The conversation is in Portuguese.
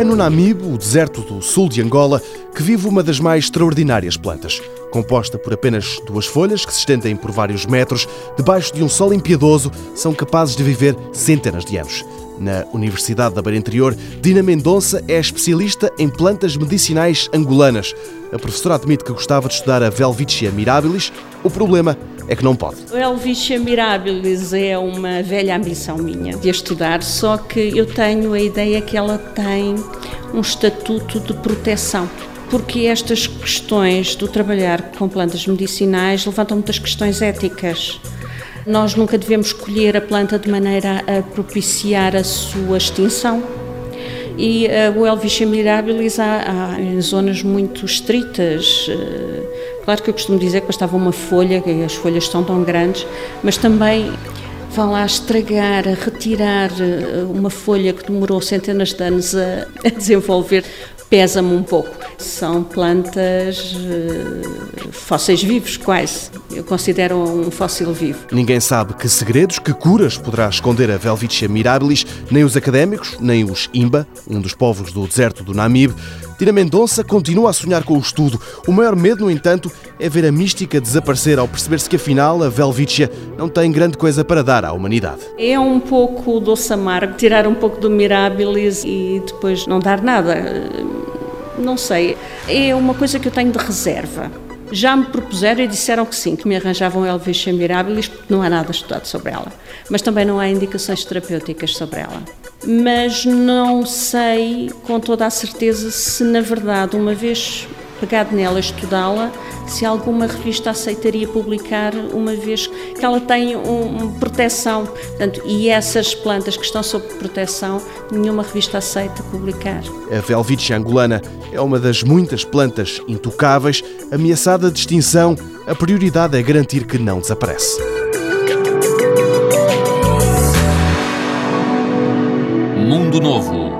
É no Namibe, o deserto do sul de Angola, que vive uma das mais extraordinárias plantas. Composta por apenas duas folhas que se estendem por vários metros, debaixo de um sol impiedoso, são capazes de viver centenas de anos. Na Universidade da Beira Interior, Dina Mendonça é especialista em plantas medicinais angolanas. A professora admite que gostava de estudar a Velvicia mirabilis. O problema é que não pode. A Helvicia mirabilis é uma velha ambição minha de estudar, só que eu tenho a ideia que ela tem um estatuto de proteção. Porque estas questões do trabalhar com plantas medicinais levantam muitas questões éticas. Nós nunca devemos escolher a planta de maneira a propiciar a sua extinção. E uh, o Helvicia mirabilis há, há, em zonas muito estritas. Uh, Claro que eu costumo dizer que bastava uma folha, que as folhas são tão grandes, mas também vá lá estragar, a retirar eh, uma folha que demorou centenas de anos a, a desenvolver, pesa-me um pouco. São plantas uh, fósseis vivos, quase. Eu considero um fóssil vivo. Ninguém sabe que segredos, que curas poderá esconder a Velvicia mirabilis, nem os académicos, nem os Imba, um dos povos do deserto do Namibe. Tira Mendonça continua a sonhar com o estudo. O maior medo, no entanto, é ver a mística desaparecer ao perceber-se que afinal a Velvicia não tem grande coisa para dar à humanidade. É um pouco doce amargo, tirar um pouco do Mirabilis e depois não dar nada. Não sei, é uma coisa que eu tenho de reserva. Já me propuseram e disseram que sim, que me arranjavam Helvetia mirabilis, porque não há nada estudado sobre ela. Mas também não há indicações terapêuticas sobre ela. Mas não sei com toda a certeza se, na verdade, uma vez pegado nela, estudá-la, se alguma revista aceitaria publicar, uma vez que ela tem uma um, proteção. Portanto, e essas plantas que estão sob proteção, nenhuma revista aceita publicar. A Velvicia angolana é uma das muitas plantas intocáveis, ameaçada de extinção. A prioridade é garantir que não desaparece. Mundo Novo,